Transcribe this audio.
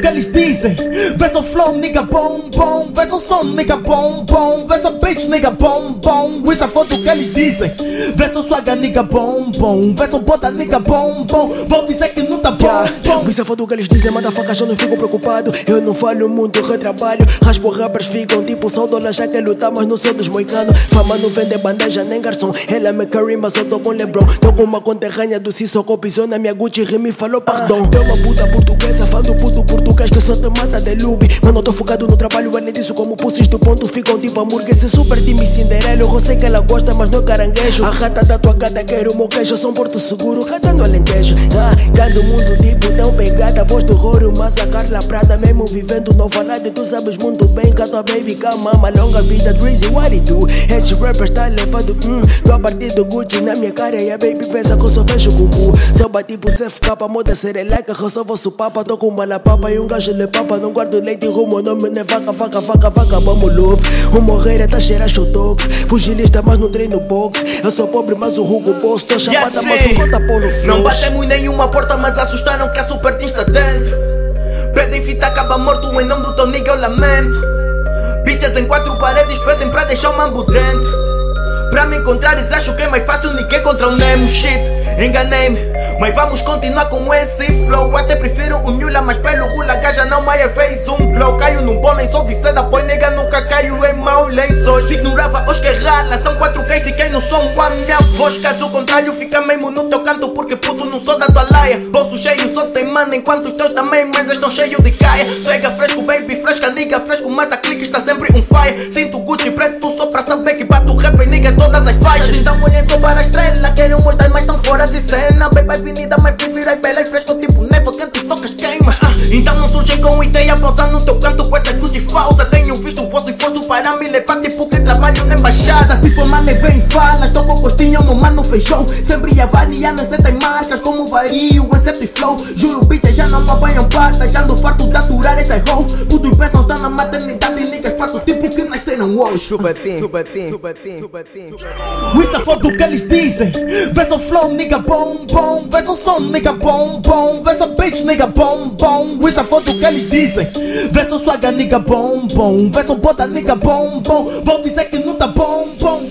que eles dizem. Vê flow, nigga, bom, bom. Vê som, nigga, bom, bom. Vê só bitch, nigga, bom, bom. Isso é foto que eles dizem. Vê swaga, nigga, bom, bom. Vê bota, nigga, bom, bom. Vão dizer que não tá bom, bom. Isso é foto que eles dizem, manda faca, já não fico preocupado. Eu não falo muito, retrabalho. Raspo rappers ficam tipo são dólar, já que lutar, mas não sou dos moicanos. Fama não vende bandeja nem garçom. Ela me carry, mas eu tô com Lebron. Tô com uma conterrânea do Sissoko, pisou na minha Gucci, rime falou perdão. Tem uma puta portuguesa, fã do puto português que só te mata de lube. Mano, tô focado no trabalho, além disso, como pusses do ponto, ficam tipo hambúrguer. Se super de me Cinderela, eu sei que ela gosta, mas não é caranguejo. A rata da tua gata quer o meu queijo, são Porto Seguro, rata no alentejo. Ah, cada mundo tipo tão pegada, voz do Roro, mas a Carla Prada, mesmo vivendo nova lado, tu sabes muito bem que a tua baby com a mama, longa vida, Drizzy, what it do? Esses rappers tá levado, hum, tô a partir do Gucci na minha cara e a baby pensa que eu só vejo cucu. Se eu bati pro CFK, moda sereleca, eu só vou papa, tô com bala papa e um gajo le papa, não guardo leite, rumo, nome não é vaca, vaca, vaca, vaca, vamos love. O morreira tá cheira showtox, fugilista, mas não treino box. Eu sou pobre, mas o rugo boss, tô chapada, Yes, mas o conta pôr no Não flush. batemos em nenhuma porta, mas assustaram que a super dentro. Pedem fita, acaba morto em nome do teu nigga, eu lamento. Bitches em quatro paredes pedem pra deixar o mambo dentro. Pra me encontrares, acho que é mais fácil Nique contra o Nemo. Shit, enganei-me. Mas vamos continuar com esse flow. Até prefiro o Mula, mas pelo Rula Gaja não Maia fez um blow. Caio num pônei, sou viceda, pois nega nunca caio em mau lençóis. Ignorava os que rala, são quatro case e quem não são a minha voz. Caso contrário, fica mesmo no teu canto, porque Bolso cheio, só tem mana, enquanto os teus também, mas estão cheios de caia. Swega fresco, baby, fresca, nigga, fresco, mas a clique está sempre um fire. Sinto Gucci preto só pra saber que bato rap e nigga todas as faixas. Então olhem só para a estrela, querem mostrar, mas estão fora de cena. Baby, avenida, mas bela e fresco, tipo nevo, quente, tocas queimas. Ah, então não surgem com ideia, pousar no teu canto com essa Gucci falsa. Tenho visto o vosso esforço para me levar, tipo que trabalho na embaixada. Se for mal, vem falas, tô com gostinho, meu mano feijão. Sempre a variar, não sei e flow. Juro, bitches já não me apanham patas, já ando farto de aturar essas hoes. Puto e pensam, tá na maternidade, niggas quarto tipo que nasceram hoje. Chupatim, chupatim, chupatim, chupatim. Isso é foto que eles dizem. Vê só flow, nigga, bom, bom. Vê só som, nigga, bom, bom. Vê só bitch, nigga, bom, bom. Isso é foto que eles dizem. Vê só swaga, nigga, bom, bom. Vê só bota, nigga, bom, bom. Vão dizer que não tá bom, bom.